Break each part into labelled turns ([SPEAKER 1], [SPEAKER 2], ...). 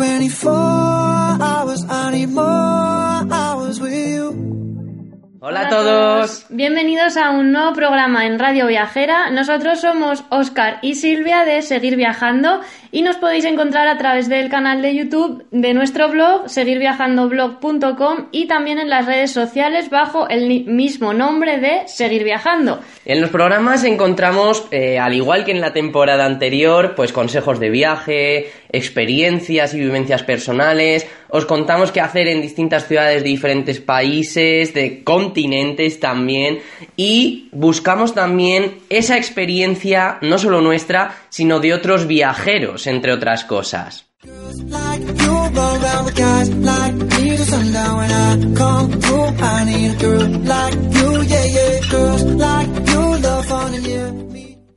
[SPEAKER 1] 24
[SPEAKER 2] todos.
[SPEAKER 3] Bienvenidos a un nuevo programa en Radio Viajera. Nosotros somos Oscar y Silvia de Seguir Viajando y nos podéis encontrar a través del canal de YouTube de nuestro blog, seguirviajandoblog.com y también en las redes sociales bajo el mismo nombre de Seguir Viajando.
[SPEAKER 2] En los programas encontramos, eh, al igual que en la temporada anterior, pues consejos de viaje, experiencias y vivencias personales. Os contamos qué hacer en distintas ciudades de diferentes países, de continentes también. Y buscamos también esa experiencia, no solo nuestra, sino de otros viajeros, entre otras cosas.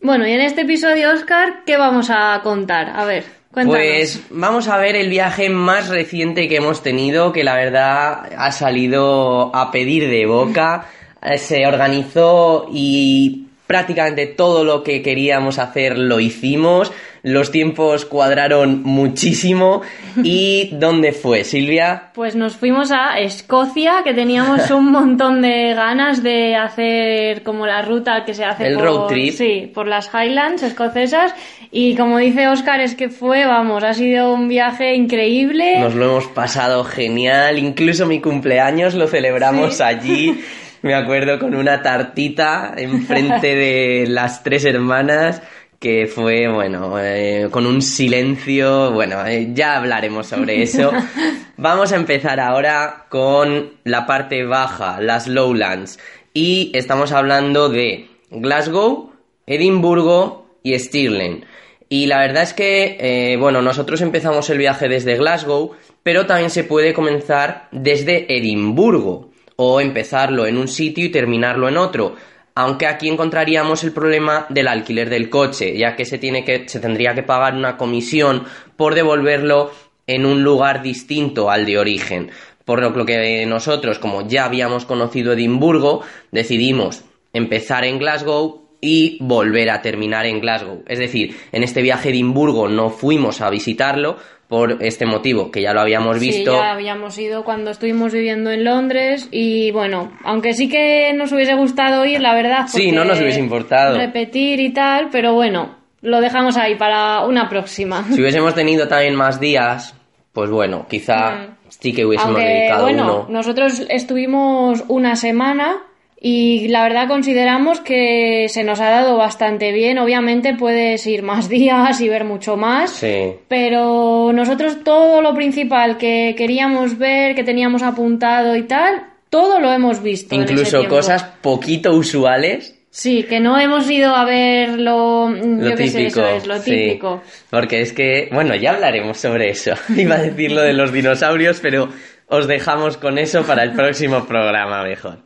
[SPEAKER 3] Bueno, y en este episodio, Oscar, ¿qué vamos a contar? A ver,
[SPEAKER 2] Pues vamos a ver el viaje más reciente que hemos tenido, que la verdad ha salido a pedir de boca. Eh, Se organizó y prácticamente todo lo que queríamos hacer lo hicimos. Los tiempos cuadraron muchísimo. ¿Y dónde fue, Silvia?
[SPEAKER 3] Pues nos fuimos a Escocia, que teníamos un montón de ganas de hacer como la ruta que se hace
[SPEAKER 2] El
[SPEAKER 3] por,
[SPEAKER 2] road trip.
[SPEAKER 3] Sí, por las Highlands escocesas. Y como dice Oscar, es que fue, vamos, ha sido un viaje increíble.
[SPEAKER 2] Nos lo hemos pasado genial. Incluso mi cumpleaños lo celebramos
[SPEAKER 3] Sí.
[SPEAKER 2] allí. Me acuerdo con una tartita enfrente de las tres hermanas que fue, bueno, eh, con un silencio. Bueno, eh, ya hablaremos sobre eso. Vamos a empezar ahora con la parte baja, las lowlands. Y estamos hablando de Glasgow, Edimburgo y Stirling. Y la verdad es que, eh, bueno, nosotros empezamos el viaje desde Glasgow, pero también se puede comenzar desde Edimburgo, o empezarlo en un sitio y terminarlo en otro. Aunque aquí encontraríamos el problema del alquiler del coche, ya que se, tiene que, se tendría que pagar una comisión por devolverlo en un lugar distinto al de origen. Por lo que nosotros, como ya habíamos conocido Edimburgo, decidimos empezar en Glasgow y volver a terminar en Glasgow. Es decir, en este viaje a Edimburgo no fuimos a visitarlo por este motivo, que ya lo habíamos visto.
[SPEAKER 3] Sí, ya habíamos ido cuando estuvimos viviendo en Londres y bueno, aunque sí que nos hubiese gustado ir, la verdad.
[SPEAKER 2] Sí, no nos hubiese importado.
[SPEAKER 3] Repetir y tal, pero bueno, lo dejamos ahí para una próxima.
[SPEAKER 2] Si hubiésemos tenido también más días, pues bueno, quizá sí que hubiésemos
[SPEAKER 3] Mm. Aunque
[SPEAKER 2] dedicado
[SPEAKER 3] bueno,
[SPEAKER 2] uno.
[SPEAKER 3] nosotros estuvimos una semana y la verdad consideramos que se nos ha dado bastante bien. Obviamente puedes ir más días y ver mucho más.
[SPEAKER 2] Sí.
[SPEAKER 3] Pero nosotros todo lo principal que queríamos ver, que teníamos apuntado y tal, todo lo hemos visto.
[SPEAKER 2] Incluso cosas poquito usuales.
[SPEAKER 3] Sí, que no hemos ido a ver lo,
[SPEAKER 2] Lo
[SPEAKER 3] yo qué sé,
[SPEAKER 2] típico.
[SPEAKER 3] eso es, lo
[SPEAKER 2] sí.
[SPEAKER 3] típico.
[SPEAKER 2] Porque es que, bueno, ya hablaremos sobre eso. Iba a decir lo de los dinosaurios, pero os dejamos con eso para el próximo programa mejor.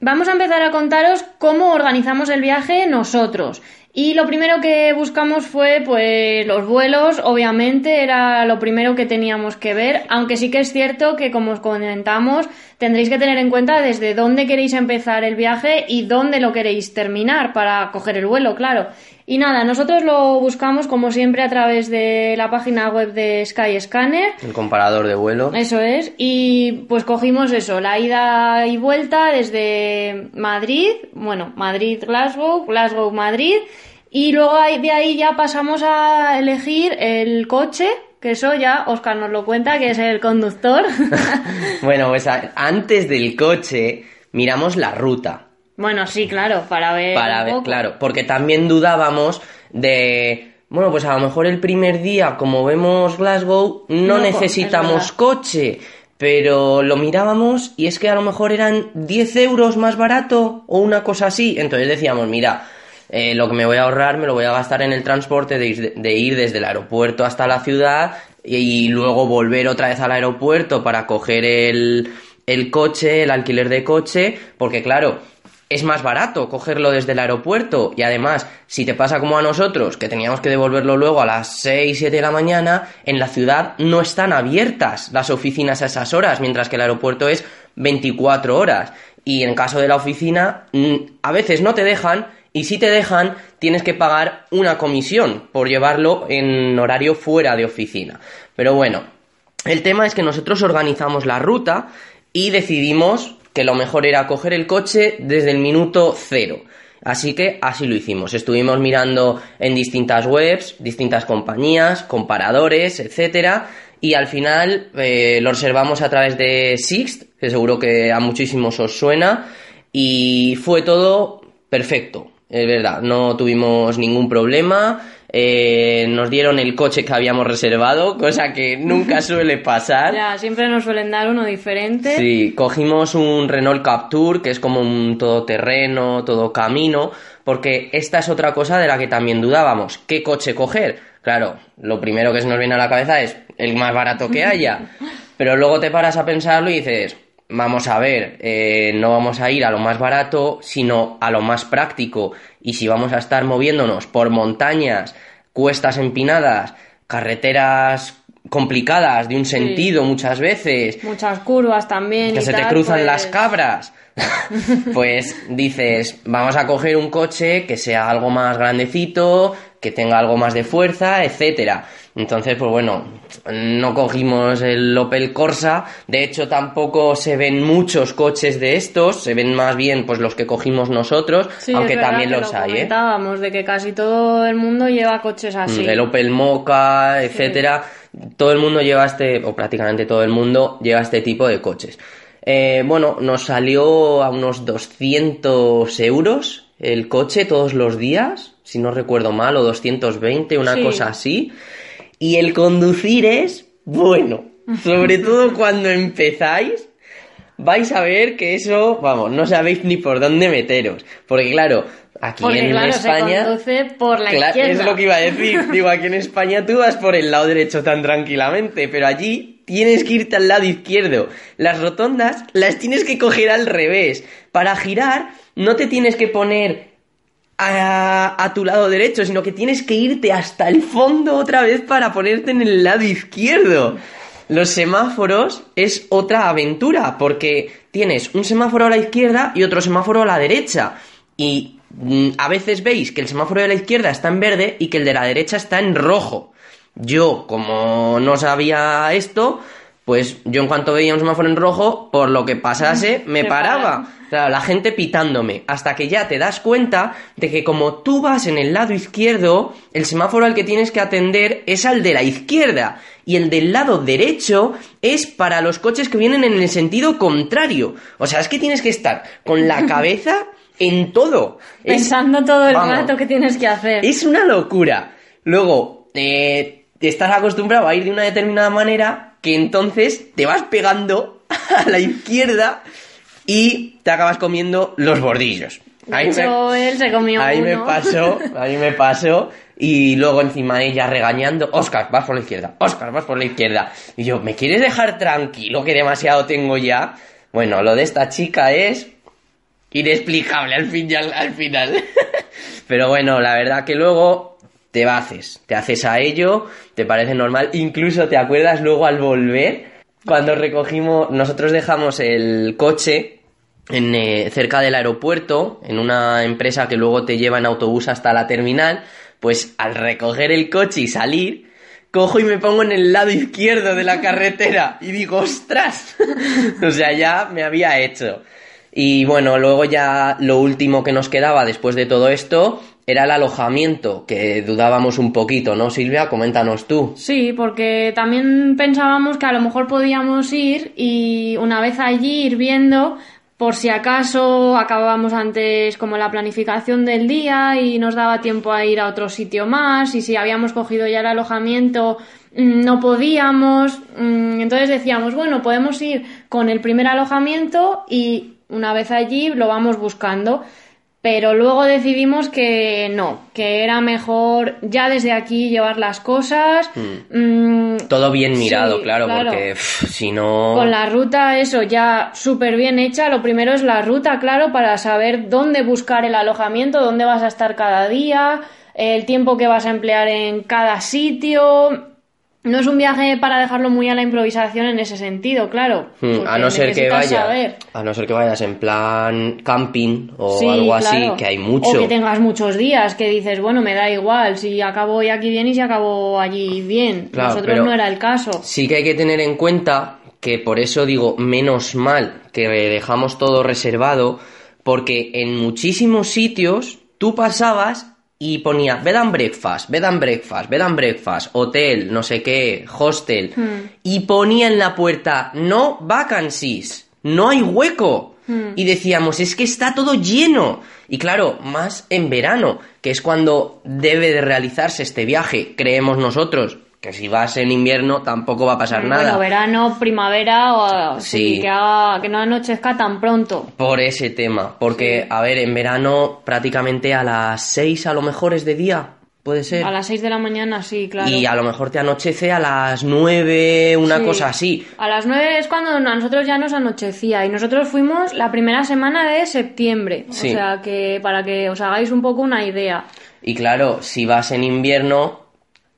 [SPEAKER 3] Vamos a empezar a contaros cómo organizamos el viaje nosotros. Y lo primero que buscamos fue, pues, los vuelos, obviamente, era lo primero que teníamos que ver, aunque sí que es cierto que, como os comentamos, tendréis que tener en cuenta desde dónde queréis empezar el viaje y dónde lo queréis terminar para coger el vuelo, claro. Y nada, nosotros lo buscamos, como siempre, a través de la página web de Skyscanner.
[SPEAKER 2] El comparador de vuelo.
[SPEAKER 3] Eso es, y pues cogimos eso, la ida y vuelta desde Madrid, bueno, Madrid-Glasgow, Glasgow-Madrid, y luego de ahí ya pasamos a elegir el coche, que eso ya Oscar nos lo cuenta, que es el conductor.
[SPEAKER 2] Bueno, pues antes del coche miramos la ruta.
[SPEAKER 3] Bueno, sí, claro, para ver.
[SPEAKER 2] Para ver, claro, porque también dudábamos de, bueno, pues a lo mejor el primer día, como vemos Glasgow, no,
[SPEAKER 3] No, es
[SPEAKER 2] necesitamos coche, pero lo mirábamos y es que a lo mejor eran 10 euros más barato o una cosa así, entonces decíamos, mira, eh, lo que me voy a ahorrar me lo voy a gastar en el transporte de ir, de ir desde el aeropuerto hasta la ciudad y, y luego volver otra vez al aeropuerto para coger el, el coche, el alquiler de coche, porque claro, es más barato cogerlo desde el aeropuerto y además, si te pasa como a nosotros, que teníamos que devolverlo luego a las 6, 7 de la mañana, en la ciudad no están abiertas las oficinas a esas horas, mientras que el aeropuerto es 24 horas. Y en caso de la oficina, mm, a veces no te dejan y si te dejan, tienes que pagar una comisión por llevarlo en horario fuera de oficina. Pero bueno, El tema es que nosotros organizamos la ruta y decidimos que lo mejor era coger el coche desde el minuto cero. Así que así lo hicimos. Estuvimos mirando en distintas webs, distintas compañías, comparadores, etcétera, y al final eh, lo reservamos a través de Sixt, que seguro que a muchísimos os suena, y fue todo perfecto. Es verdad, no tuvimos ningún problema. Eh, nos dieron el coche que habíamos reservado, cosa que nunca suele pasar.
[SPEAKER 3] Ya, siempre nos suelen dar uno diferente.
[SPEAKER 2] Sí, cogimos un Renault Capture, que es como un todoterreno, todo camino, porque esta es otra cosa de la que también dudábamos. ¿Qué coche coger? Claro, lo primero que se nos viene a la cabeza es el más barato que haya. Pero luego te paras a pensarlo y dices, vamos a ver, eh, no vamos a ir a lo más barato, sino a lo más práctico. Y si vamos a estar moviéndonos por montañas, cuestas empinadas, carreteras complicadas de un sentido muchas veces,
[SPEAKER 3] Muchas curvas también.
[SPEAKER 2] que
[SPEAKER 3] y
[SPEAKER 2] se te
[SPEAKER 3] tal,
[SPEAKER 2] cruzan
[SPEAKER 3] pues-
[SPEAKER 2] las cabras. pues dices, vamos a coger un coche que sea algo más grandecito, que tenga algo más de fuerza, etcétera. Entonces, pues bueno, no cogimos el Opel Corsa, de hecho tampoco se ven muchos coches de estos, se ven más bien pues los que cogimos nosotros,
[SPEAKER 3] Sí,
[SPEAKER 2] aunque
[SPEAKER 3] es
[SPEAKER 2] también
[SPEAKER 3] que
[SPEAKER 2] los
[SPEAKER 3] lo
[SPEAKER 2] hay, ¿eh?
[SPEAKER 3] comentábamos, de que casi todo el mundo lleva coches así.
[SPEAKER 2] El Opel Mocha, etcétera. Todo el mundo lleva este, o prácticamente todo el mundo lleva este tipo de coches. Eh, bueno, nos salió a unos 200 euros el coche todos los días, si no recuerdo mal, o 220, una
[SPEAKER 3] Sí.
[SPEAKER 2] cosa así. Y el conducir es bueno, sobre todo cuando empezáis, vais a ver que eso, vamos, no sabéis ni por dónde meteros. Porque claro, aquí
[SPEAKER 3] Porque
[SPEAKER 2] en
[SPEAKER 3] claro,
[SPEAKER 2] España...
[SPEAKER 3] se conduce por la
[SPEAKER 2] Claro,
[SPEAKER 3] izquierda.
[SPEAKER 2] es lo que iba a decir. Digo, aquí en España tú vas por el lado derecho tan tranquilamente, pero allí tienes que irte al lado izquierdo. Las rotondas las tienes que coger al revés. Para girar no te tienes que poner a, a tu lado derecho, sino que tienes que irte hasta el fondo otra vez para ponerte en el lado izquierdo. Los semáforos es otra aventura, porque tienes un semáforo a la izquierda y otro semáforo a la derecha. Y mm, a veces veis que el semáforo de la izquierda está en verde y que el de la derecha está en rojo. Yo, como no sabía esto, pues yo en cuanto veía un semáforo en rojo, por lo que pasase, me paraba. Claro, la gente pitándome, hasta que ya te das cuenta de que como tú vas en el lado izquierdo, el semáforo al que tienes que atender es al de la izquierda y el del lado derecho es para los coches que vienen en el sentido contrario. O sea, es que tienes que estar con la cabeza en todo. Es-
[SPEAKER 3] Pensando todo el
[SPEAKER 2] vamos,
[SPEAKER 3] rato que tienes que hacer.
[SPEAKER 2] es una locura. Luego, eh, estás acostumbrado a ir de una determinada manera que entonces te vas pegando a la izquierda y te acabas comiendo los bordillos. Ahí me-
[SPEAKER 3] él se comió
[SPEAKER 2] Ahí me pasó, ahí me pasó. Y luego encima ella regañando, Oscar, vas por la izquierda, Oscar, vas por la izquierda. Y yo, ¿me quieres dejar tranquilo que demasiado tengo ya? Bueno, lo de esta chica es inexplicable al, fin y al, al final. Pero bueno, la verdad que luego te haces, te haces a ello, te parece normal, incluso te acuerdas luego al volver, cuando recogimos, nosotros dejamos el coche en, eh, cerca del aeropuerto, en una empresa que luego te lleva en autobús hasta la terminal, pues al recoger el coche y salir, cojo y me pongo en el lado izquierdo de la carretera y digo, ostras, o sea, ya me había hecho. Y bueno, luego ya lo último que nos quedaba después de todo esto era el alojamiento, que dudábamos un poquito, ¿no, Silvia? Coméntanos tú.
[SPEAKER 3] Sí, porque también pensábamos que a lo mejor podíamos ir y una vez allí ir viendo por si acaso acabábamos antes como la planificación del día y nos daba tiempo a ir a otro sitio más y si habíamos cogido ya el alojamiento mm, no podíamos. mm, Entonces decíamos, bueno, podemos ir con el primer alojamiento y una vez allí lo vamos buscando. Pero luego decidimos que no, que era mejor ya desde aquí llevar las cosas. mm,
[SPEAKER 2] Todo bien mirado,
[SPEAKER 3] Sí,
[SPEAKER 2] claro,
[SPEAKER 3] claro.
[SPEAKER 2] porque pff, si no...
[SPEAKER 3] con la ruta, eso ya súper bien hecha. Lo primero es la ruta, claro, para saber dónde buscar el alojamiento, dónde vas a estar cada día, el tiempo que vas a emplear en cada sitio. No es un viaje para dejarlo muy a la improvisación en ese sentido, claro.
[SPEAKER 2] Mm,
[SPEAKER 3] porque
[SPEAKER 2] A no ser que
[SPEAKER 3] necesitas
[SPEAKER 2] vaya,
[SPEAKER 3] saber.
[SPEAKER 2] a no ser que vayas en plan camping o
[SPEAKER 3] Sí,
[SPEAKER 2] algo así, que hay mucho.
[SPEAKER 3] O que tengas muchos días, que dices, bueno, me da igual, si acabo hoy aquí bien y si acabo allí bien.
[SPEAKER 2] Claro,
[SPEAKER 3] Nosotros no era el caso.
[SPEAKER 2] Sí que hay que tener en cuenta que por eso digo, menos mal que dejamos todo reservado, porque en muchísimos sitios tú pasabas y ponía bed and breakfast, bed and breakfast, bed and breakfast, hotel, no sé qué, hostel, y ponía en la puerta no vacancies, no hay hueco. Y decíamos, es que está todo lleno. Y claro, más en verano, que es cuando debe de realizarse este viaje, creemos nosotros. Que si vas en invierno tampoco va a pasar
[SPEAKER 3] Bueno,
[SPEAKER 2] nada.
[SPEAKER 3] verano, primavera, o
[SPEAKER 2] Sí.
[SPEAKER 3] que, haga, que no anochezca tan pronto.
[SPEAKER 2] Por ese tema. Porque, a ver, en verano prácticamente a las 6 a lo mejor es de día. Puede ser.
[SPEAKER 3] A las 6 de la mañana, sí, claro.
[SPEAKER 2] Y a lo mejor te anochece a las 9, una
[SPEAKER 3] Sí.
[SPEAKER 2] cosa así.
[SPEAKER 3] A las 9 es cuando a nosotros ya nos anochecía y nosotros fuimos la primera semana de septiembre.
[SPEAKER 2] Sí.
[SPEAKER 3] O sea que para que os hagáis un poco una idea.
[SPEAKER 2] Y claro, si vas en invierno,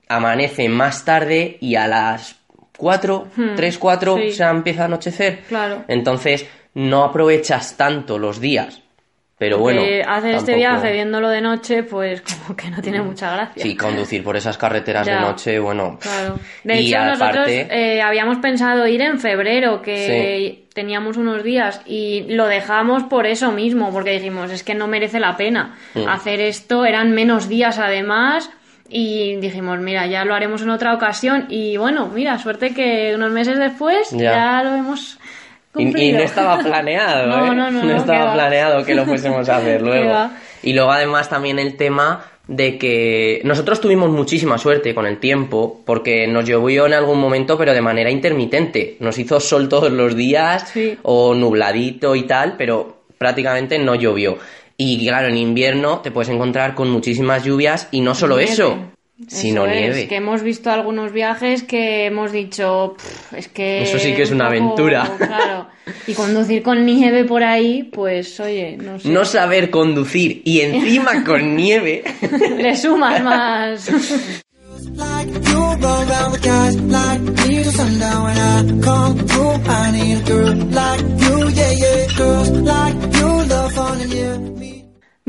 [SPEAKER 2] amanece más tarde y a las 4, 3, 4
[SPEAKER 3] Hmm. sí.
[SPEAKER 2] se empieza a anochecer.
[SPEAKER 3] Claro.
[SPEAKER 2] Entonces no aprovechas tanto los días. Pero bueno.
[SPEAKER 3] Eh, hacer este viaje viéndolo de noche, pues como que no tiene mucha gracia.
[SPEAKER 2] Sí, conducir por esas carreteras de noche, bueno.
[SPEAKER 3] Claro. De
[SPEAKER 2] y
[SPEAKER 3] hecho, nosotros eh, habíamos pensado ir en febrero, que teníamos unos días, y lo dejamos por eso mismo, porque dijimos, es que no merece la pena
[SPEAKER 2] Mm.
[SPEAKER 3] hacer esto, eran menos días además, y dijimos, mira, ya lo haremos en otra ocasión, y bueno, mira, suerte que unos meses después
[SPEAKER 2] Ya.
[SPEAKER 3] ya, lo hemos
[SPEAKER 2] Y, y
[SPEAKER 3] cumplido.
[SPEAKER 2] no estaba planeado,
[SPEAKER 3] No,
[SPEAKER 2] ¿eh?
[SPEAKER 3] no, no, no,
[SPEAKER 2] estaba planeado que lo fuésemos a hacer luego. Y luego además también el tema de que nosotros tuvimos muchísima suerte con el tiempo porque nos llovió en algún momento pero de manera intermitente. Nos hizo sol todos los días
[SPEAKER 3] Sí.
[SPEAKER 2] o nubladito y tal, pero prácticamente no llovió. Y claro, en invierno te puedes encontrar con muchísimas lluvias y no solo
[SPEAKER 3] Nieve.
[SPEAKER 2] eso, sino
[SPEAKER 3] Eso es,
[SPEAKER 2] nieve.
[SPEAKER 3] que hemos visto algunos viajes que hemos dicho, "Pff, es que...
[SPEAKER 2] Eso sí que es
[SPEAKER 3] un
[SPEAKER 2] una
[SPEAKER 3] poco-
[SPEAKER 2] aventura".
[SPEAKER 3] Claro. Y conducir con nieve por ahí, pues oye, no sé.
[SPEAKER 2] No saber conducir y encima con nieve.
[SPEAKER 3] Le sumas más.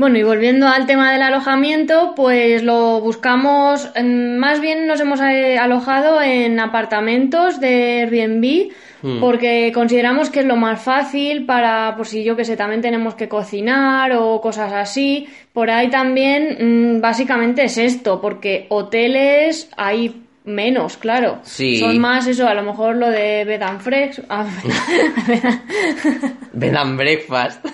[SPEAKER 3] Bueno, y volviendo al tema del alojamiento, pues lo buscamos, mm, más bien nos hemos eh, alojado en apartamentos de Airbnb, porque consideramos que es lo más fácil para, por si yo que sé, también tenemos que cocinar o cosas así. Por ahí también, mm, básicamente es esto, porque hoteles hay menos, claro.
[SPEAKER 2] Sí.
[SPEAKER 3] Son más eso, a lo mejor lo de Bed and Fresh- ah,
[SPEAKER 2] Bed and breakfast.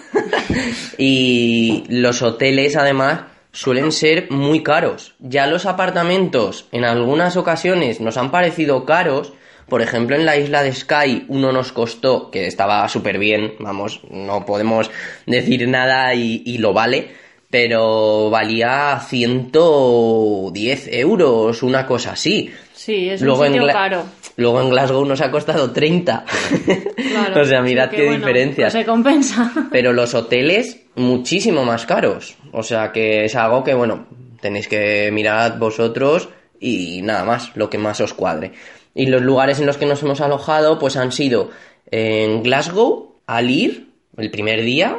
[SPEAKER 2] y los hoteles, además, suelen ser muy caros. Ya los apartamentos, en algunas ocasiones, nos han parecido caros. Por ejemplo, en la isla de Sky, uno nos costó, que estaba súper bien, vamos, no podemos decir nada y, y lo vale, pero valía 110 euros, una cosa así.
[SPEAKER 3] Sí, es
[SPEAKER 2] Luego
[SPEAKER 3] un sitio caro.
[SPEAKER 2] Luego en Glasgow nos ha costado 30.
[SPEAKER 3] Claro,
[SPEAKER 2] o sea, mirad qué
[SPEAKER 3] bueno,
[SPEAKER 2] diferencias.
[SPEAKER 3] pues se compensa.
[SPEAKER 2] Pero los hoteles, muchísimo más caros. O sea que es algo que, bueno, tenéis que mirar vosotros y nada más, lo que más os cuadre. Y los lugares en los que nos hemos alojado, pues han sido en Glasgow, al ir, el primer día,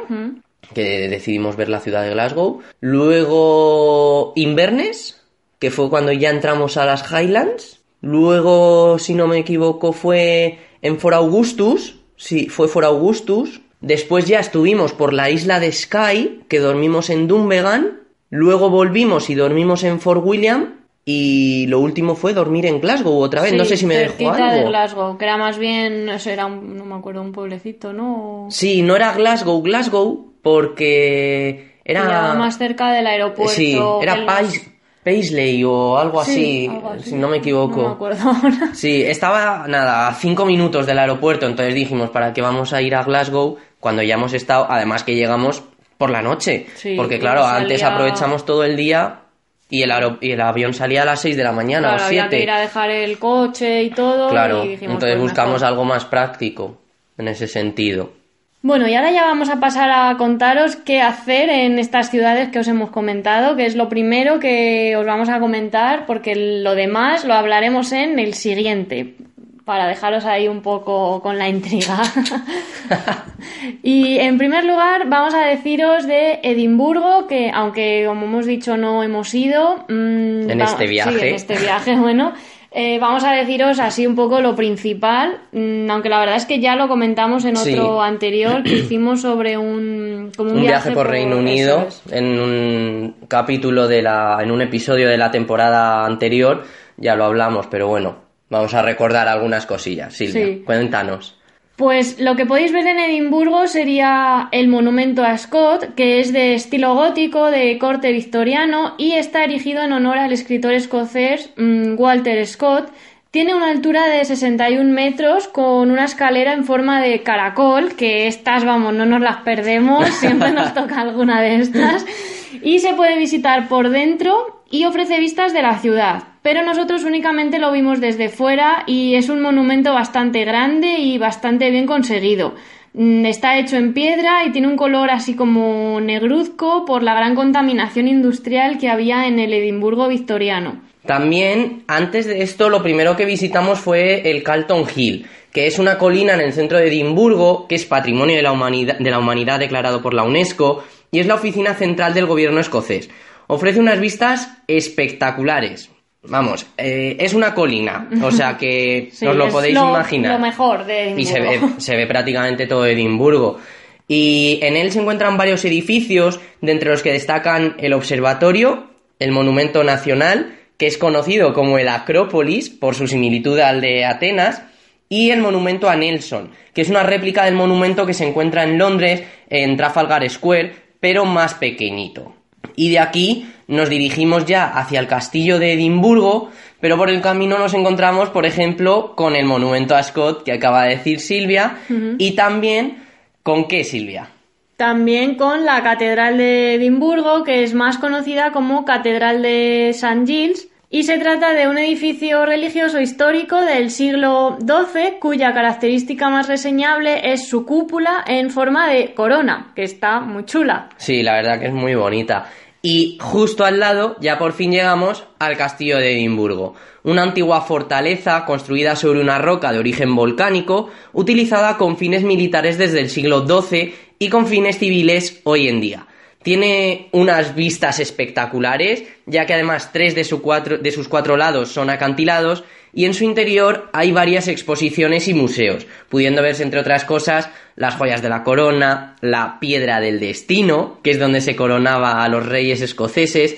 [SPEAKER 2] que decidimos ver la ciudad de Glasgow. Luego Inverness, que fue cuando ya entramos a las Highlands. Luego, si no me equivoco, fue en For Augustus. Sí, fue For Augustus. Después ya estuvimos por la isla de Skye, que dormimos en Dunvegan. Luego volvimos y dormimos en Fort William. Y lo último fue dormir en Glasgow otra vez. no sé si me dejó
[SPEAKER 3] cerquita de
[SPEAKER 2] algo.
[SPEAKER 3] Glasgow, que era más bien, eso era un, no me acuerdo, un pueblecito, ¿no?
[SPEAKER 2] Sí, no era Glasgow, Glasgow, porque era...
[SPEAKER 3] Pillaba más cerca del aeropuerto.
[SPEAKER 2] Sí, era Pais- Paisley o algo
[SPEAKER 3] Sí,
[SPEAKER 2] así,
[SPEAKER 3] algo así.
[SPEAKER 2] si no me equivoco.
[SPEAKER 3] No me acuerdo ahora.
[SPEAKER 2] Sí, estaba nada, a cinco minutos del aeropuerto, entonces dijimos, ¿para qué vamos a ir a Glasgow cuando ya hemos estado, además que llegamos por la noche?
[SPEAKER 3] Sí,
[SPEAKER 2] Porque claro,
[SPEAKER 3] salía-
[SPEAKER 2] antes aprovechamos todo el día y el, y el avión salía a las 6 de la mañana
[SPEAKER 3] Claro,
[SPEAKER 2] o
[SPEAKER 3] había que
[SPEAKER 2] 7.
[SPEAKER 3] ir a dejar el coche y todo.
[SPEAKER 2] Claro,
[SPEAKER 3] y dijimos,
[SPEAKER 2] entonces
[SPEAKER 3] pues
[SPEAKER 2] buscamos
[SPEAKER 3] mejor.
[SPEAKER 2] algo más práctico en ese sentido.
[SPEAKER 3] Bueno, y ahora ya vamos a pasar a contaros qué hacer en estas ciudades que os hemos comentado, que es lo primero que os vamos a comentar, porque lo demás lo hablaremos en el siguiente, para dejaros ahí un poco con la intriga. y en primer lugar vamos a deciros de Edimburgo, que aunque como hemos dicho no hemos ido...
[SPEAKER 2] Mm, en este viaje.
[SPEAKER 3] en este viaje, bueno. Eh, vamos a deciros así un poco lo principal, mm, aunque la verdad es que ya lo comentamos en otro anterior que hicimos sobre un,
[SPEAKER 2] como un, viaje, por, Reino Unido en un capítulo de la, en un episodio de la temporada anterior, ya lo hablamos, pero bueno, vamos a recordar algunas cosillas. Silvia, cuéntanos.
[SPEAKER 3] Pues lo que podéis ver en Edimburgo sería el monumento a Scott, que es de estilo gótico, de corte victoriano y está erigido en honor al escritor escocés mm, Walter Scott. Tiene una altura de 61 metros con una escalera en forma de caracol, que estas, vamos, no nos las perdemos, siempre nos toca alguna de estas. Y se puede visitar por dentro y ofrece vistas de la ciudad pero nosotros únicamente lo vimos desde fuera y es un monumento bastante grande y bastante bien conseguido. Mm, está hecho en piedra y tiene un color así como negruzco por la gran contaminación industrial que había en el Edimburgo victoriano.
[SPEAKER 2] También, antes de esto, lo primero que visitamos fue el Calton Hill, que es una colina en el centro de Edimburgo, que es patrimonio de la humanidad, de la humanidad declarado por la UNESCO, y es la oficina central del gobierno escocés. Ofrece unas vistas espectaculares, Vamos, eh, es una colina, o sea que os lo podéis imaginar.
[SPEAKER 3] Lo mejor de Edimburgo.
[SPEAKER 2] Y se ve, se ve prácticamente todo Edimburgo. Y en él se encuentran varios edificios, de entre los que destacan el observatorio, el monumento nacional, que es conocido como el Acrópolis por su similitud al de Atenas, y el monumento a Nelson, que es una réplica del monumento que se encuentra en Londres, en Trafalgar Square, pero más pequeñito. Y de aquí nos dirigimos ya hacia el castillo de Edimburgo, pero por el camino nos encontramos, por ejemplo, con el monumento a Scott que acaba de decir Silvia, y también con qué, Silvia.
[SPEAKER 3] También con la Catedral de Edimburgo, que es más conocida como Catedral de St. Giles, y se trata de un edificio religioso histórico del siglo XII cuya característica más reseñable es su cúpula en forma de corona, que está muy chula.
[SPEAKER 2] Sí, la verdad que es muy bonita. Y justo al lado ya por fin llegamos al castillo de Edimburgo, una antigua fortaleza construida sobre una roca de origen volcánico, utilizada con fines militares desde el siglo XII y con fines civiles hoy en día. Tiene unas vistas espectaculares, ya que además tres de, de sus cuatro lados son acantilados y en su interior hay varias exposiciones y museos, pudiendo verse entre otras cosas las joyas de la corona, la piedra del destino, que es donde se coronaba a los reyes escoceses,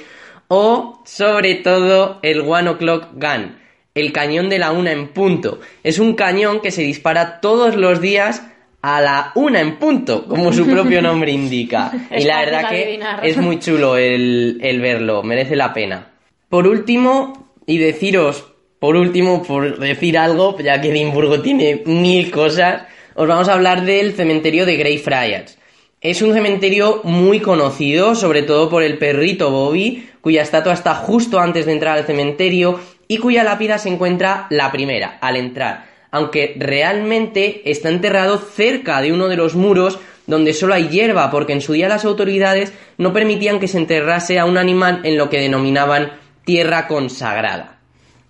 [SPEAKER 2] o sobre todo el One O'Clock Gun, el cañón de la una en punto. Es un cañón que se dispara todos los días a la una en punto, como su propio nombre indica. y la verdad que es muy chulo el, el verlo, merece la pena. Por último, y deciros por último, por decir algo, ya que Edimburgo tiene mil cosas, os vamos a hablar del cementerio de Greyfriars. Es un cementerio muy conocido, sobre todo por el perrito Bobby, cuya estatua está justo antes de entrar al cementerio y cuya lápida se encuentra la primera, al entrar, aunque realmente está enterrado cerca de uno de los muros donde solo hay hierba, porque en su día las autoridades no permitían que se enterrase a un animal en lo que denominaban tierra consagrada.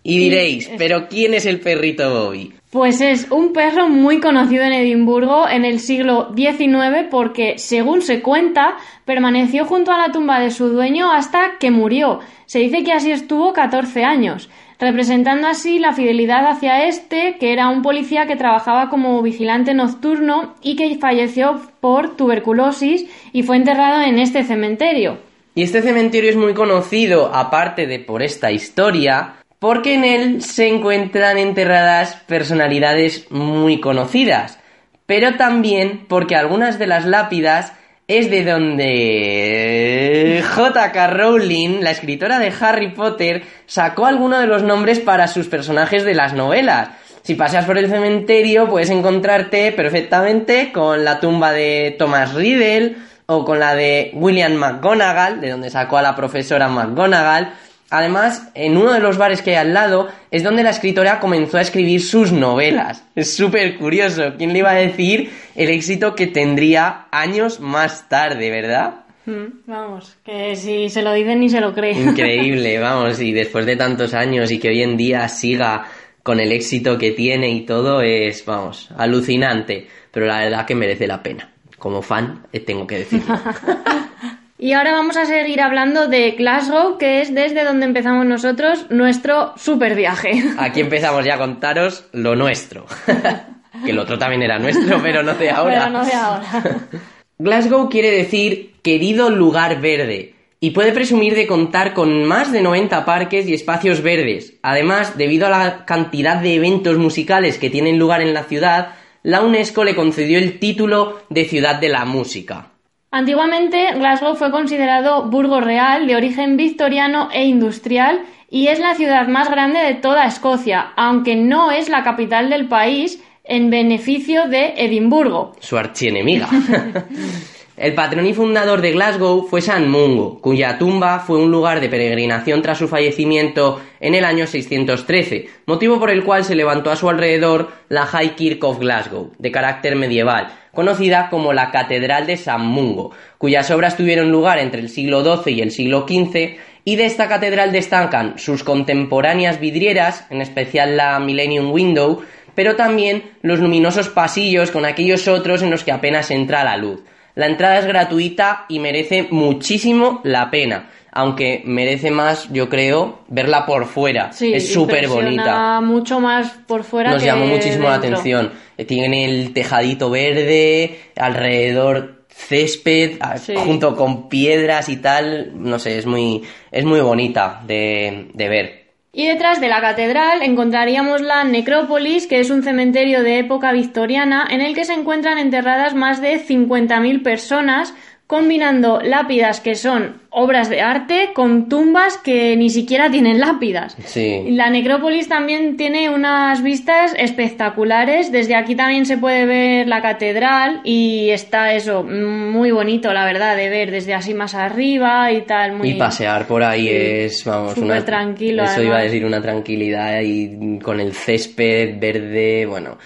[SPEAKER 2] Y diréis, ¿pero quién es el perrito Bobby?
[SPEAKER 3] Pues es un perro muy conocido en Edimburgo en el siglo XIX porque, según se cuenta, permaneció junto a la tumba de su dueño hasta que murió. Se dice que así estuvo 14 años, representando así la fidelidad hacia este, que era un policía que trabajaba como vigilante nocturno y que falleció por tuberculosis y fue enterrado en este cementerio.
[SPEAKER 2] Y este cementerio es muy conocido, aparte de por esta historia, porque en él se encuentran enterradas personalidades muy conocidas, pero también porque algunas de las lápidas es de donde J.K. Rowling, la escritora de Harry Potter, sacó algunos de los nombres para sus personajes de las novelas. Si pasas por el cementerio puedes encontrarte perfectamente con la tumba de Thomas Riddle o con la de William McGonagall, de donde sacó a la profesora McGonagall, Además, en uno de los bares que hay al lado es donde la escritora comenzó a escribir sus novelas. Es súper curioso. ¿Quién le iba a decir el éxito que tendría años más tarde, verdad?
[SPEAKER 3] Mm, Vamos, que si se lo dicen ni se lo cree.
[SPEAKER 2] Increíble, vamos, y después de tantos años y que hoy en día siga con el éxito que tiene y todo, es, vamos, alucinante. Pero la verdad que merece la pena. Como fan, eh, tengo que decirlo.
[SPEAKER 3] Y ahora vamos a seguir hablando de Glasgow, que es desde donde empezamos nosotros nuestro super viaje.
[SPEAKER 2] Aquí empezamos ya a contaros lo nuestro. que el otro también era nuestro, pero no de ahora.
[SPEAKER 3] Pero no de ahora.
[SPEAKER 2] Glasgow quiere decir querido lugar verde y puede presumir de contar con más de 90 parques y espacios verdes. Además, debido a la cantidad de eventos musicales que tienen lugar en la ciudad, la UNESCO le concedió el título de Ciudad de la Música.
[SPEAKER 3] Antiguamente, Glasgow fue considerado burgo real de origen victoriano e industrial y es la ciudad más grande de toda Escocia, aunque no es la capital del país en beneficio de Edimburgo.
[SPEAKER 2] Su archienemiga. El patrón y fundador de Glasgow fue San Mungo, cuya tumba fue un lugar de peregrinación tras su fallecimiento en el año 613, motivo por el cual se levantó a su alrededor la High Kirk of Glasgow, de carácter medieval, conocida como la Catedral de San Mungo, cuyas obras tuvieron lugar entre el siglo XII y el siglo XV, y de esta catedral destacan sus contemporáneas vidrieras, en especial la Millennium Window, pero también los luminosos pasillos con aquellos otros en los que apenas entra la luz. La entrada es gratuita y merece muchísimo la pena. Aunque merece más, yo creo, verla por fuera.
[SPEAKER 3] Sí,
[SPEAKER 2] es súper bonita.
[SPEAKER 3] mucho más por fuera
[SPEAKER 2] Nos
[SPEAKER 3] que
[SPEAKER 2] llamó muchísimo la atención. Tiene el tejadito verde, alrededor césped,
[SPEAKER 3] Sí.
[SPEAKER 2] junto con piedras y tal. No sé, es muy, es muy bonita de, de ver.
[SPEAKER 3] Y detrás de la catedral encontraríamos la necrópolis, que es un cementerio de época victoriana en el que se encuentran enterradas más de 50.000 personas, combinando lápidas que son obras de arte con tumbas que ni siquiera tienen lápidas.
[SPEAKER 2] Sí.
[SPEAKER 3] La necrópolis también tiene unas vistas espectaculares. Desde aquí también se puede ver la catedral y está eso, muy bonito, la verdad, de ver desde así más arriba y tal. Muy...
[SPEAKER 2] Y pasear por ahí
[SPEAKER 3] Sí.
[SPEAKER 2] es, vamos,
[SPEAKER 3] Súper
[SPEAKER 2] una...
[SPEAKER 3] tranquilo,
[SPEAKER 2] Eso iba a decir, una tranquilidad y con el césped verde, bueno,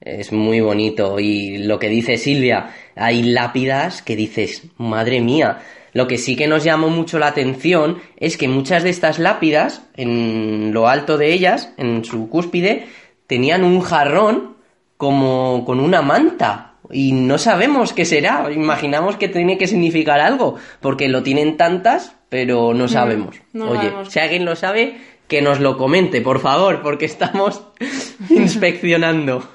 [SPEAKER 2] es muy bonito. Y lo que dice Silvia, hay lápidas que dices, madre mía. Lo que sí que nos llamó mucho la atención es que muchas de estas lápidas, en lo alto de ellas, en su cúspide, tenían un jarrón como con una manta. Y no sabemos qué será. Imaginamos que tiene que significar algo, porque lo tienen tantas, pero no sabemos.
[SPEAKER 3] no
[SPEAKER 2] Oye,
[SPEAKER 3] sabemos.
[SPEAKER 2] si alguien lo sabe, que nos lo comente, por favor, porque estamos inspeccionando.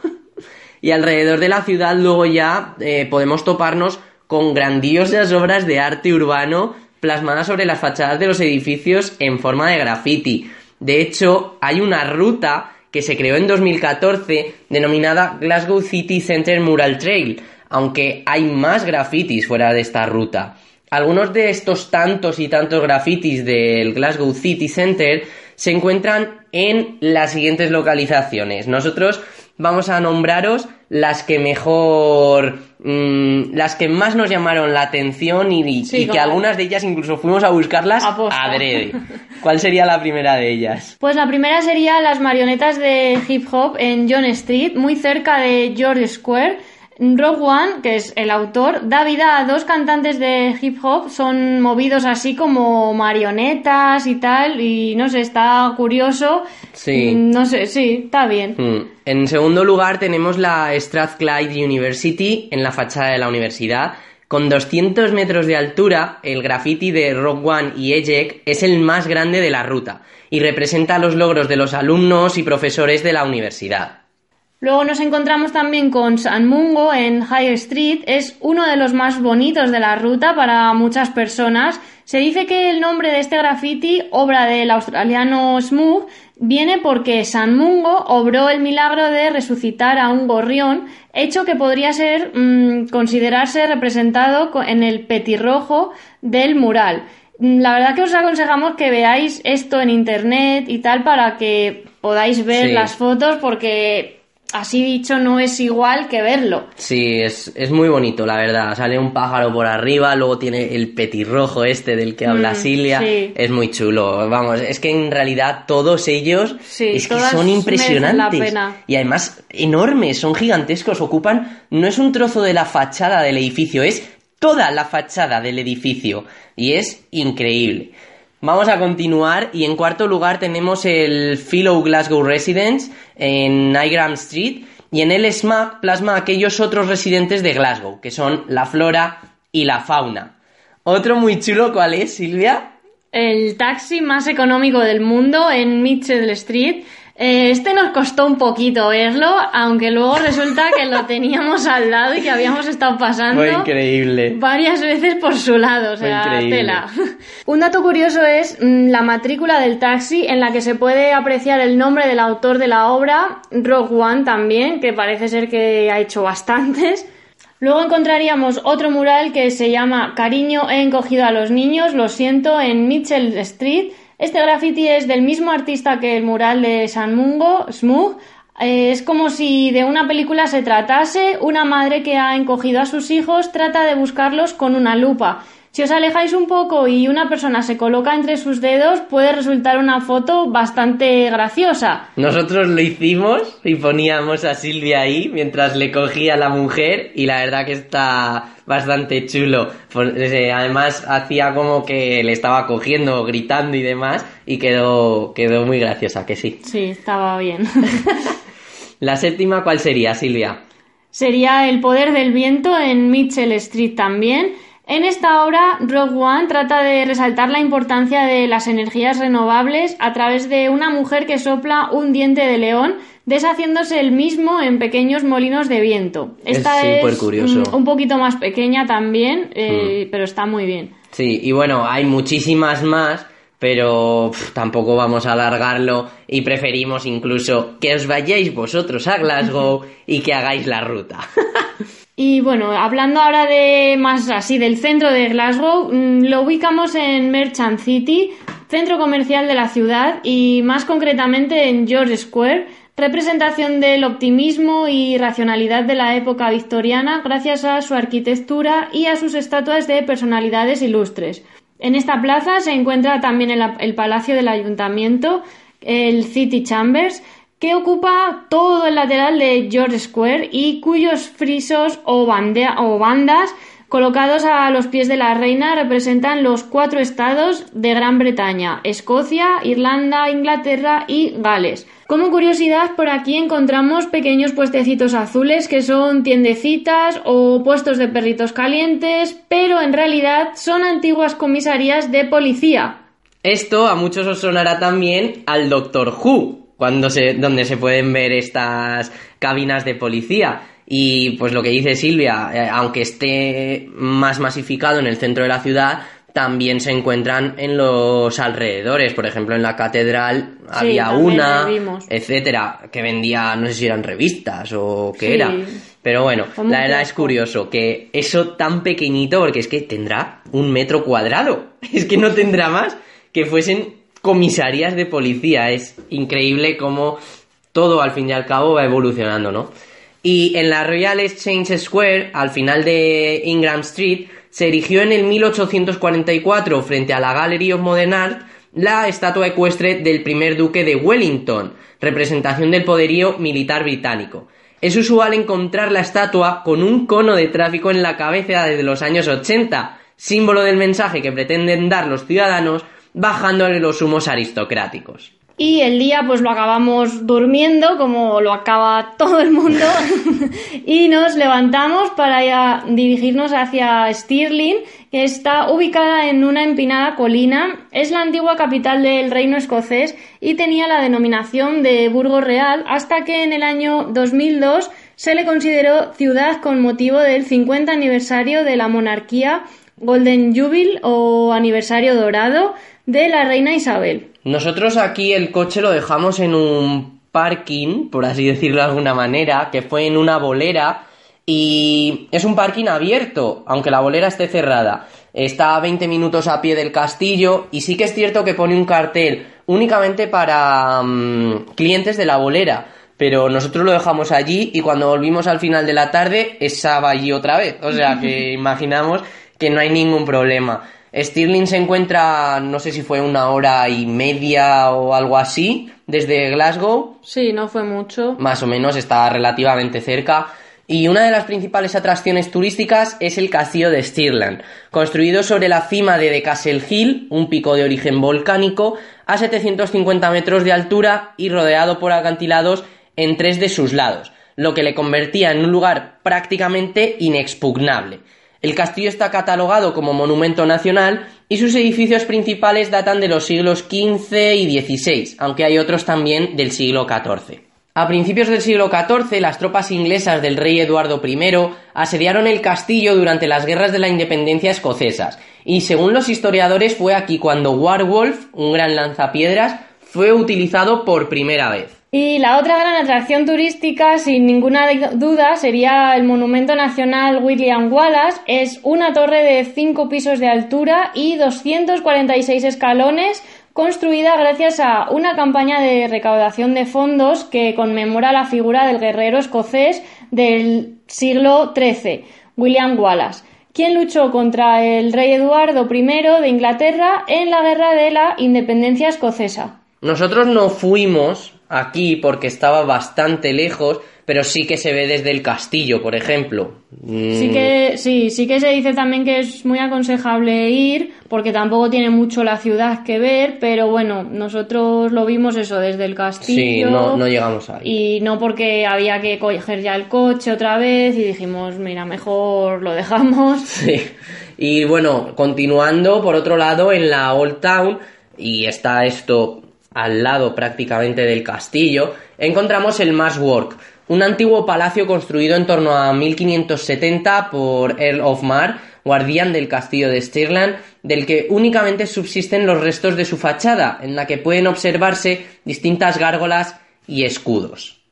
[SPEAKER 2] Y alrededor de la ciudad luego ya eh, podemos toparnos con grandiosas obras de arte urbano plasmadas sobre las fachadas de los edificios en forma de graffiti. De hecho, hay una ruta que se creó en 2014 denominada Glasgow City Center Mural Trail, aunque hay más grafitis fuera de esta ruta. Algunos de estos tantos y tantos grafitis del Glasgow City Center se encuentran en las siguientes localizaciones. Nosotros vamos a nombraros las que mejor, mm, las que más nos llamaron la atención y, y-
[SPEAKER 3] Sí,
[SPEAKER 2] y que algunas de ellas incluso fuimos a buscarlas
[SPEAKER 3] Aposta.
[SPEAKER 2] adrede. ¿Cuál sería la primera de ellas?
[SPEAKER 3] Pues la primera sería las marionetas de hip hop en John Street, muy cerca de George Square. Rogue One, que es el autor, da vida a dos cantantes de hip hop, son movidos así como marionetas y tal, y no sé, está curioso.
[SPEAKER 2] Sí.
[SPEAKER 3] Mm, No sé, sí, está bien.
[SPEAKER 2] Mm. En segundo lugar tenemos la Strathclyde University en la fachada de la universidad. Con 200 metros de altura, el graffiti de Rock One y Ejek es el más grande de la ruta y representa los logros de los alumnos y profesores de la universidad.
[SPEAKER 3] Luego nos encontramos también con San Mungo en High Street. Es uno de los más bonitos de la ruta para muchas personas. Se dice que el nombre de este graffiti, obra del australiano Smooth, viene porque San Mungo obró el milagro de resucitar a un gorrión, hecho que podría ser mm, considerarse representado en el petirrojo del mural. Mm, La verdad que os aconsejamos que veáis esto en internet y tal para que podáis ver
[SPEAKER 2] Sí.
[SPEAKER 3] las fotos porque así dicho no es igual que verlo.
[SPEAKER 2] Sí, es, es muy bonito, la verdad. Sale un pájaro por arriba, luego tiene el petirrojo este del que habla
[SPEAKER 3] Mm,
[SPEAKER 2] Silvia.
[SPEAKER 3] sí.
[SPEAKER 2] Es muy chulo. Vamos, es que en realidad todos ellos
[SPEAKER 3] Sí,
[SPEAKER 2] es que son impresionantes.
[SPEAKER 3] la pena.
[SPEAKER 2] Y además enormes, son gigantescos. Ocupan, no es un trozo de la fachada del edificio, es toda la fachada del edificio. Y es increíble. Vamos a continuar y en cuarto lugar tenemos el Philo Glasgow Residence en Nygram Street y en el SMAC plasma a aquellos otros residentes de Glasgow, que son la flora y la fauna. Otro muy chulo, ¿cuál es, Silvia?
[SPEAKER 3] El taxi más económico del mundo en Mitchell Street. Eh, Este nos costó un poquito verlo, aunque luego resulta que lo teníamos al lado y que habíamos estado pasando
[SPEAKER 2] Fue increíble.
[SPEAKER 3] varias veces por su lado, o sea, tela. Un dato curioso es mm, la matrícula del taxi en la que se puede apreciar el nombre del autor de la obra, Rogue One también, que parece ser que ha hecho bastantes. Luego encontraríamos otro mural que se llama Cariño he encogido a los niños, lo siento, en Mitchell Street. Este graffiti es del mismo artista que el mural de San Mungo, Smug. Eh, es como si de una película se tratase. Una madre que ha encogido a sus hijos trata de buscarlos con una lupa. Si os alejáis un poco y una persona se coloca entre sus dedos, puede resultar una foto bastante graciosa.
[SPEAKER 2] Nosotros lo hicimos y poníamos a Silvia ahí mientras le cogía a la mujer y la verdad que está bastante chulo. Eh, Además hacía como que le estaba cogiendo, gritando y demás y quedó, quedó muy graciosa, que sí.
[SPEAKER 3] Sí, estaba bien.
[SPEAKER 2] La séptima, ¿cuál sería, Silvia?
[SPEAKER 3] Sería El poder del viento en Mitchell Street también. En esta obra, Rogue One trata de resaltar la importancia de las energías renovables a través de una mujer que sopla un diente de león, deshaciéndose el mismo en pequeños molinos de viento.
[SPEAKER 2] Es
[SPEAKER 3] Esta es,
[SPEAKER 2] supercurioso.
[SPEAKER 3] mm, un poquito más pequeña también, eh, pero está muy bien.
[SPEAKER 2] Sí, y bueno, hay muchísimas más, pero tampoco vamos a alargarlo y preferimos incluso que os vayáis vosotros a Glasgow y que hagáis la ruta.
[SPEAKER 3] Y bueno, hablando ahora de más así del centro de Glasgow, mm, lo ubicamos en Merchant City, centro comercial de la ciudad y más concretamente en George Square, representación del optimismo y racionalidad de la época victoriana gracias a su arquitectura y a sus estatuas de personalidades ilustres. En esta plaza se encuentra también el, el Palacio del Ayuntamiento, el City Chambers, que ocupa todo el lateral de George Square y cuyos frisos o, bandas colocados a los pies de la reina representan los cuatro estados de Gran Bretaña, Escocia, Irlanda, Inglaterra y Gales. Como curiosidad, por aquí encontramos pequeños puestecitos azules que son tiendecitas o puestos de perritos calientes, pero en realidad son antiguas comisarías de policía.
[SPEAKER 2] Esto a muchos os sonará también al Doctor Who, cuando se, donde se pueden ver estas cabinas de policía. Y pues lo que dice Silvia, eh, aunque esté más masificado en el centro de la ciudad, también se encuentran en los alrededores. Por ejemplo, en la catedral había una, etcétera, que vendía, no sé si eran revistas o qué
[SPEAKER 3] Sí.
[SPEAKER 2] era. Pero bueno, la verdad es curioso que eso tan pequeñito, porque es que tendrá un metro cuadrado, es que no tendrá más, que fuesen comisarías de policía. Es increíble cómo todo al fin y al cabo va evolucionando, ¿no? Y en la Royal Exchange Square, al final de Ingram Street, se erigió en el 1844 frente a la Gallery of Modern Art la estatua ecuestre del primer duque de Wellington, representación del poderío militar británico. Es usual encontrar la estatua con un cono de tráfico en la cabeza desde los años 80, símbolo del mensaje que pretenden dar los ciudadanos bajándole los humos aristocráticos.
[SPEAKER 3] Y el día pues lo acabamos durmiendo como lo acaba todo el mundo y nos levantamos para ya dirigirnos hacia Stirling que está ubicada en una empinada colina. Es la antigua capital del reino escocés y tenía la denominación de Burgo Real hasta que en el año 2002 se le consideró ciudad con motivo del 50 aniversario de la monarquía Golden Jubilee o aniversario dorado de la reina Isabel.
[SPEAKER 2] Nosotros aquí el coche lo dejamos en un parking, por así decirlo de alguna manera, que fue en una bolera y es un parking abierto, aunque la bolera esté cerrada. Está a 20 minutos a pie del castillo y sí que es cierto que pone un cartel únicamente para mm, clientes de la bolera, pero nosotros lo dejamos allí y cuando volvimos al final de la tarde estaba allí otra vez. O sea que imaginamos que no hay ningún problema. Stirling se encuentra, no sé si fue una hora y media o algo así, desde Glasgow.
[SPEAKER 3] Sí, no fue mucho.
[SPEAKER 2] Más o menos, está relativamente cerca. Y una de las principales atracciones turísticas es el castillo de Stirling, construido sobre la cima de The Castle Hill, un pico de origen volcánico, a 750 metros de altura y rodeado por acantilados en tres de sus lados, lo que le convertía en un lugar prácticamente inexpugnable. El castillo está catalogado como monumento nacional y sus edificios principales datan de los siglos XV y XVI, aunque hay otros también del siglo XIV. A principios del siglo XIV, las tropas inglesas del rey Eduardo I asediaron el castillo durante las guerras de la independencia escocesas, y según los historiadores fue aquí cuando Warwolf, un gran lanzapiedras, fue utilizado por primera vez.
[SPEAKER 3] Y la otra gran atracción turística, sin ninguna duda, sería el Monumento Nacional William Wallace. Es una torre de 5 pisos de altura y 246 escalones, construida gracias a una campaña de recaudación de fondos que conmemora la figura del guerrero escocés del siglo XIII, William Wallace, quien luchó contra el rey Eduardo I de Inglaterra en la Guerra de la Independencia Escocesa.
[SPEAKER 2] Nosotros no fuimos aquí porque estaba bastante lejos, pero sí que se ve desde el castillo, por ejemplo.
[SPEAKER 3] Sí que sí, sí que se dice también que es muy aconsejable ir porque tampoco tiene mucho la ciudad que ver, pero bueno, nosotros lo vimos eso desde el castillo.
[SPEAKER 2] Sí, no, no llegamos ahí.
[SPEAKER 3] Y no porque había que coger ya el coche otra vez y dijimos, mira, mejor lo dejamos.
[SPEAKER 2] Sí. Y bueno, continuando, por otro lado, en la Old Town, y está esto al lado prácticamente del castillo, encontramos el Work, un antiguo palacio construido en torno a 1570 por Earl of Mar, guardián del castillo de Stirland, del que únicamente subsisten los restos de su fachada, en la que pueden observarse distintas gárgolas y escudos.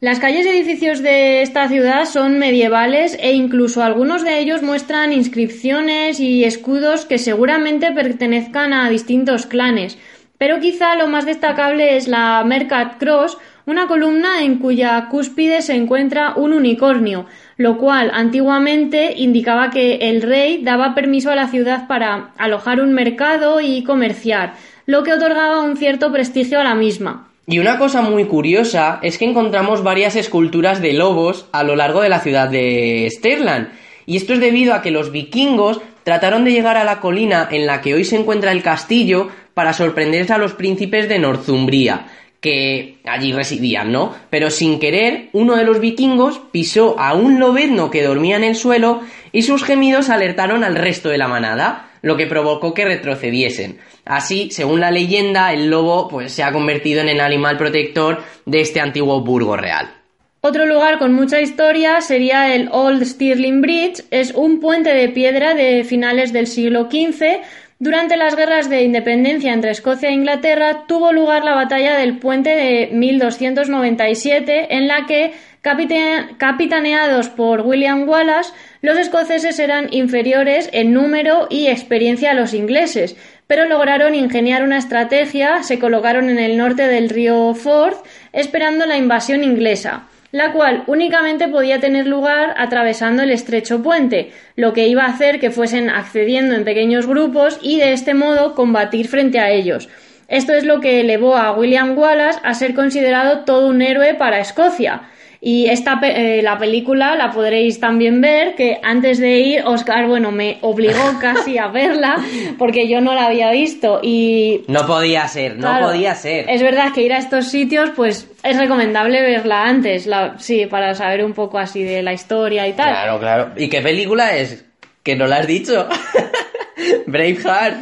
[SPEAKER 3] Las calles y edificios de esta ciudad son medievales e incluso algunos de ellos muestran inscripciones y escudos que seguramente pertenezcan a distintos clanes, pero quizá lo más destacable es la Mercat Cross, una columna en cuya cúspide se encuentra un unicornio, lo cual antiguamente indicaba que el rey daba permiso a la ciudad para alojar un mercado y comerciar, lo que otorgaba un cierto prestigio a la misma.
[SPEAKER 2] Y una cosa muy curiosa es que encontramos varias esculturas de lobos a lo largo de la ciudad de Sterland. Y esto es debido a que los vikingos trataron de llegar a la colina en la que hoy se encuentra el castillo para sorprenderse a los príncipes de Northumbria, que allí residían, ¿no? Pero sin querer, uno de los vikingos pisó a un lobezno que dormía en el suelo y sus gemidos alertaron al resto de la manada, lo que provocó que retrocediesen. Así, según la leyenda, el lobo pues, se ha convertido en el animal protector de este antiguo burgo real.
[SPEAKER 3] Otro lugar con mucha historia sería el Old Stirling Bridge. Es un puente de piedra de finales del siglo XV durante las guerras de independencia entre Escocia e Inglaterra tuvo lugar la batalla del puente de 1297 en la que, capitaneados por William Wallace, los escoceses eran inferiores en número y experiencia a los ingleses, pero lograron ingeniar una estrategia, se colocaron en el norte del río Forth esperando la invasión inglesa la cual únicamente podía tener lugar atravesando el estrecho puente, lo que iba a hacer que fuesen accediendo en pequeños grupos y de este modo combatir frente a ellos. Esto es lo que elevó a William Wallace a ser considerado todo un héroe para Escocia. Y esta eh, la película la podréis también ver, que antes de ir, Oscar, bueno, me obligó casi a verla, porque yo no la había visto y...
[SPEAKER 2] No podía ser, no podía ser.
[SPEAKER 3] Es verdad que ir a estos sitios, pues es recomendable verla antes, la, sí, para saber un poco así de la historia y tal.
[SPEAKER 2] Claro, claro. ¿Y qué película es? Que no la has dicho. Braveheart.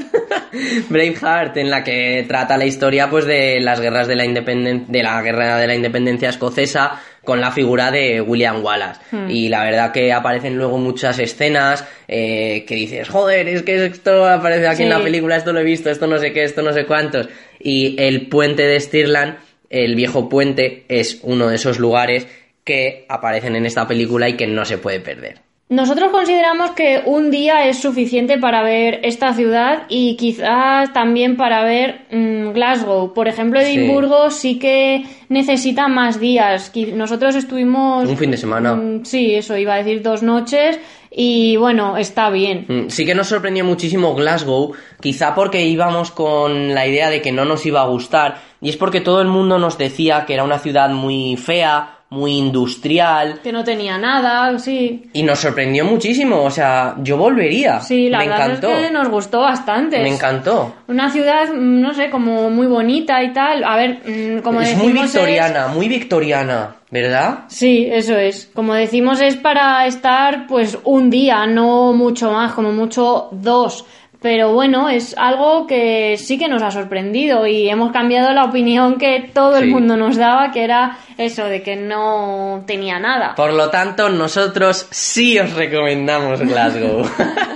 [SPEAKER 2] Braveheart, en la que trata la historia pues de las guerras de la independencia, de la guerra de la independencia escocesa con la figura de William Wallace. Hmm. Y la verdad que aparecen luego muchas escenas eh, que dices, joder, es que esto aparece aquí en la película, esto lo he visto, esto no sé qué, esto no sé cuántos. Y el puente de Stirland, el viejo puente, es uno de esos lugares que aparecen en esta película y que no se puede perder.
[SPEAKER 3] Nosotros consideramos que un día es suficiente para ver esta ciudad y quizás también para ver mm, Glasgow. Por ejemplo. Edimburgo sí. que necesita más días. Nosotros estuvimos...
[SPEAKER 2] Un fin de semana.
[SPEAKER 3] mm, Sí, eso iba a decir dos noches y bueno, está bien.
[SPEAKER 2] Mm, Sí que nos sorprendió muchísimo Glasgow, quizá porque íbamos con la idea de que no nos iba a gustar, y es porque todo el mundo nos decía que era una ciudad muy fea, muy industrial,
[SPEAKER 3] Que no tenía nada, sí.
[SPEAKER 2] y nos sorprendió muchísimo, o sea, yo volvería.
[SPEAKER 3] Sí, la
[SPEAKER 2] Me
[SPEAKER 3] verdad
[SPEAKER 2] encantó.
[SPEAKER 3] es que nos gustó bastante.
[SPEAKER 2] Me encantó.
[SPEAKER 3] Una ciudad, mm, no sé, como muy bonita y tal. A ver, mm, como
[SPEAKER 2] es
[SPEAKER 3] decimos
[SPEAKER 2] muy victoriana, muy victoriana, ¿verdad?
[SPEAKER 3] Sí, eso es. Como decimos, es para estar pues un día, no mucho más, como mucho dos. Pero bueno, es algo que sí que nos ha sorprendido y hemos cambiado la opinión que todo el mundo nos daba, que era eso de que no tenía nada.
[SPEAKER 2] Por lo tanto, nosotros sí os recomendamos Glasgow.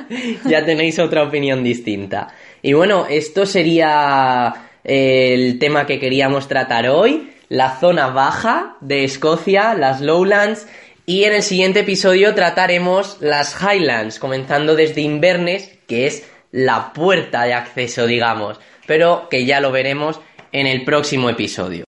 [SPEAKER 2] ya tenéis otra opinión distinta. Y bueno, esto sería eh, el tema que queríamos tratar hoy, la zona baja de Escocia, las Lowlands, y en el siguiente episodio trataremos las Highlands, comenzando desde Inverness, que es la puerta de acceso, digamos, pero que ya lo veremos en el próximo episodio.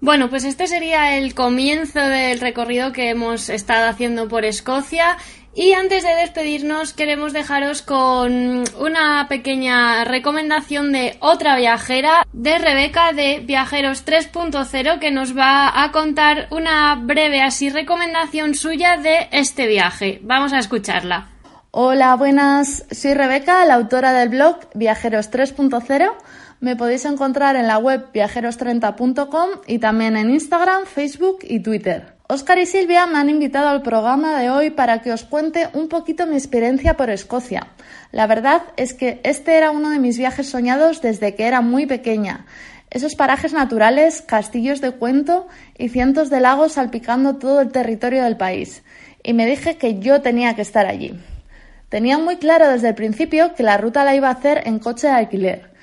[SPEAKER 3] Bueno, pues este sería el comienzo del recorrido que hemos estado haciendo por Escocia. Y antes de despedirnos, queremos dejaros con una pequeña recomendación de otra viajera, de Rebeca de Viajeros 3.0, que nos va a contar una breve así recomendación suya de este viaje. Vamos a escucharla.
[SPEAKER 4] Hola, buenas. Soy Rebeca, la autora del blog Viajeros 3.0. Me podéis encontrar en la web viajeros30.com y también en Instagram, Facebook y Twitter. Oscar y Silvia me han invitado al programa de hoy para que os cuente un poquito mi experiencia por Escocia. La verdad es que este era uno de mis viajes soñados desde que era muy pequeña. Esos parajes naturales, castillos de cuento y cientos de lagos salpicando todo el territorio del país. Y me dije que yo tenía que estar allí. Tenía muy claro desde el principio que la ruta la iba a hacer en coche de alquiler.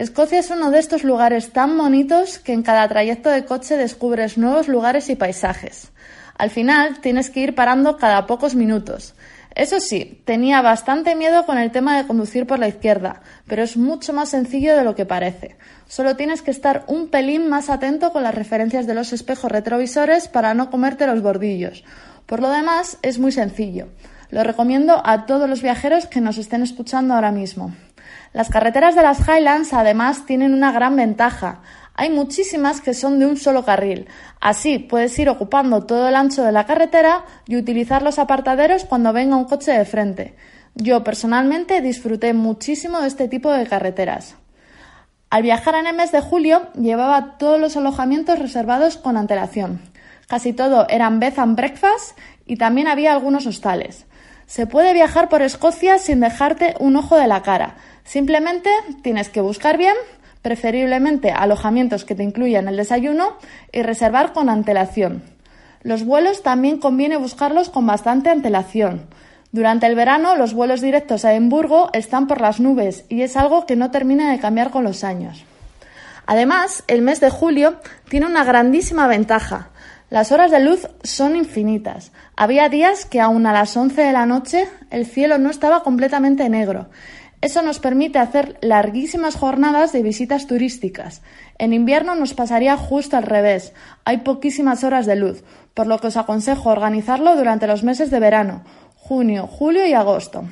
[SPEAKER 4] Escocia es uno de estos lugares tan bonitos que en cada trayecto de coche descubres nuevos lugares y paisajes. Al final tienes que ir parando cada pocos minutos. Eso sí, tenía bastante miedo con el tema de conducir por la izquierda, pero es mucho más sencillo de lo que parece. Solo tienes que estar un pelín más atento con las referencias de los espejos retrovisores para no comerte los bordillos. Por lo demás, es muy sencillo. Lo recomiendo a todos los viajeros que nos estén escuchando ahora mismo. Las carreteras de las Highlands además tienen una gran ventaja. Hay muchísimas que son de un solo carril. Así puedes ir ocupando todo el ancho de la carretera y utilizar los apartaderos cuando venga un coche de frente. Yo personalmente disfruté muchísimo de este tipo de carreteras. Al viajar en el mes de julio llevaba todos los alojamientos reservados con antelación. Casi todo eran bed and breakfast y también había algunos hostales. Se puede viajar por Escocia sin dejarte un ojo de la cara. Simplemente tienes que buscar bien, preferiblemente alojamientos que te incluyan el desayuno y reservar con antelación. Los vuelos también conviene buscarlos con bastante antelación. Durante el verano los vuelos directos a Edimburgo están por las nubes y es algo que no termina de cambiar con los años. Además, el mes de julio tiene una grandísima ventaja. Las horas de luz son infinitas. Había días que aún a las 11 de la noche el cielo no estaba completamente negro. Eso nos permite hacer larguísimas jornadas de visitas turísticas. En invierno nos pasaría justo al revés. Hay poquísimas horas de luz, por lo que os aconsejo organizarlo durante los meses de verano, junio, julio y agosto.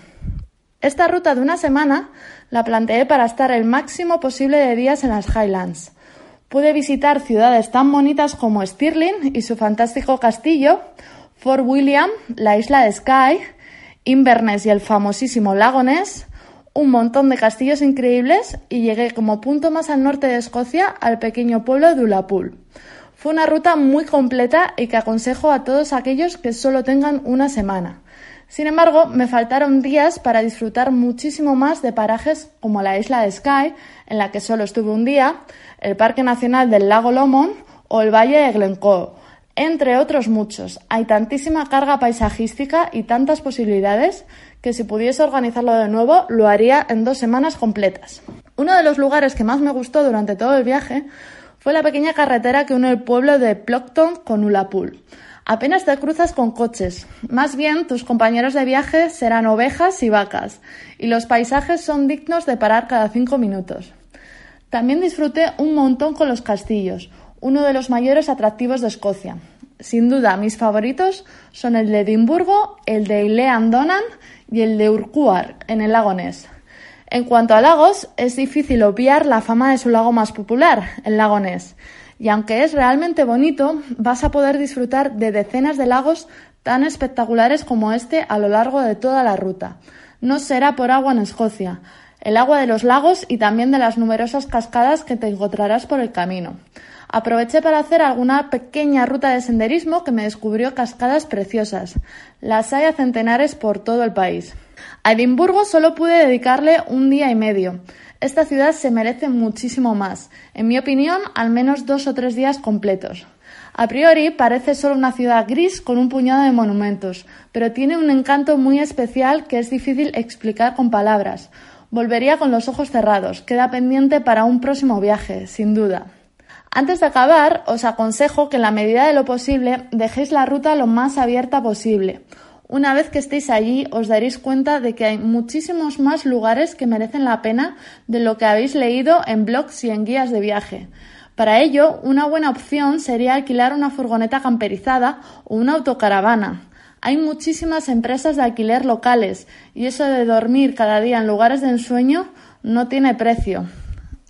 [SPEAKER 4] Esta ruta de una semana la planteé para estar el máximo posible de días en las Highlands. Pude visitar ciudades tan bonitas como Stirling y su fantástico castillo, Fort William, la isla de Skye, Inverness y el famosísimo lago Ness, un montón de castillos increíbles y llegué como punto más al norte de Escocia al pequeño pueblo de Ullapool. Fue una ruta muy completa y que aconsejo a todos aquellos que solo tengan una semana. Sin embargo, me faltaron días para disfrutar muchísimo más de parajes como la isla de Skye, en la que solo estuve un día, el Parque Nacional del Lago Lomond o el Valle de Glencoe. entre otros muchos. Hay tantísima carga paisajística y tantas posibilidades que si pudiese organizarlo de nuevo lo haría en dos semanas completas. Uno de los lugares que más me gustó durante todo el viaje fue la pequeña carretera que une el pueblo de Plockton con Ulapul. Apenas te cruzas con coches, más bien tus compañeros de viaje serán ovejas y vacas, y los paisajes son dignos de parar cada cinco minutos. También disfruté un montón con los castillos, uno de los mayores atractivos de Escocia. Sin duda, mis favoritos son el de Edimburgo, el de Ilean Donan y el de Urquhart, en el lago Ness. En cuanto a lagos, es difícil obviar la fama de su lago más popular, el lago Ness. Y aunque es realmente bonito, vas a poder disfrutar de decenas de lagos tan espectaculares como este a lo largo de toda la ruta. No será por agua en Escocia, el agua de los lagos y también de las numerosas cascadas que te encontrarás por el camino. Aproveché para hacer alguna pequeña ruta de senderismo que me descubrió cascadas preciosas. Las hay a centenares por todo el país. A Edimburgo solo pude dedicarle un día y medio. Esta ciudad se merece muchísimo más. En mi opinión, al menos dos o tres días completos. A priori parece solo una ciudad gris con un puñado de monumentos, pero tiene un encanto muy especial que es difícil explicar con palabras. Volvería con los ojos cerrados. Queda pendiente para un próximo viaje, sin duda. Antes de acabar, os aconsejo que en la medida de lo posible dejéis la ruta lo más abierta posible. Una vez que estéis allí os daréis cuenta de que hay muchísimos más lugares que merecen la pena de lo que habéis leído en blogs y en guías de viaje. Para ello, una buena opción sería alquilar una furgoneta camperizada o una autocaravana. Hay muchísimas empresas de alquiler locales y eso de dormir cada día en lugares de ensueño no tiene precio.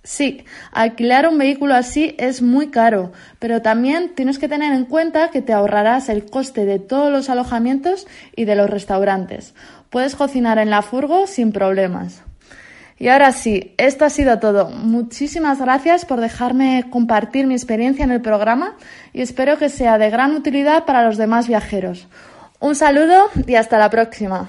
[SPEAKER 4] Sí, alquilar un vehículo así es muy caro, pero también tienes que tener en cuenta que te ahorrarás el coste de todos los alojamientos y de los restaurantes. Puedes cocinar en la furgo sin problemas. Y ahora sí, esto ha sido todo. Muchísimas gracias por dejarme compartir mi experiencia en el programa y espero que sea de gran utilidad para los demás viajeros. Un saludo y hasta la próxima.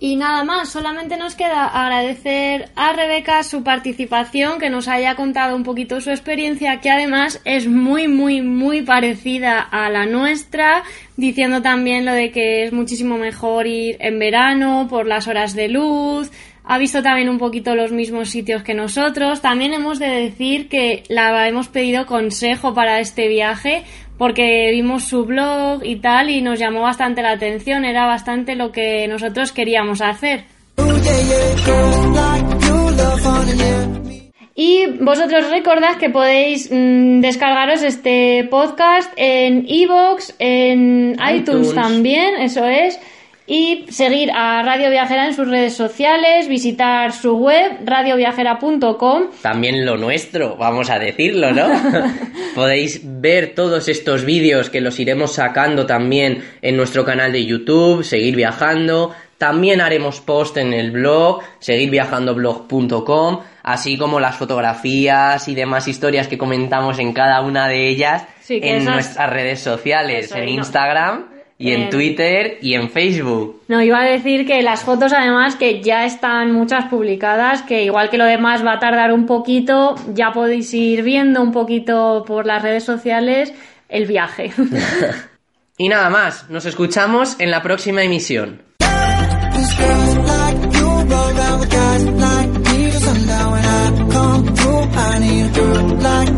[SPEAKER 3] Y nada más, solamente nos queda agradecer a Rebeca su participación, que nos haya contado un poquito su experiencia, que además es muy, muy, muy parecida a la nuestra, diciendo también lo de que es muchísimo mejor ir en verano por las horas de luz, ha visto también un poquito los mismos sitios que nosotros. También hemos de decir que la hemos pedido consejo para este viaje porque vimos su blog y tal y nos llamó bastante la atención, era bastante lo que nosotros queríamos hacer. Y vosotros recordad que podéis mm, descargaros este podcast en iVoox, en iTunes también, eso es y seguir a Radio Viajera en sus redes sociales, visitar su web radioviajera.com.
[SPEAKER 2] También lo nuestro, vamos a decirlo, ¿no? Podéis ver todos estos vídeos que los iremos sacando también en nuestro canal de YouTube, seguir viajando. También haremos post en el blog, seguirviajandoblog.com, así como las fotografías y demás historias que comentamos en cada una de ellas en nuestras redes sociales, en Instagram y en Twitter y en Facebook.
[SPEAKER 3] No, iba a decir que las fotos además que ya están muchas publicadas, que igual que lo demás va a tardar un poquito, ya podéis ir viendo un poquito por las redes sociales el viaje.
[SPEAKER 2] y nada más, nos escuchamos en la próxima emisión. like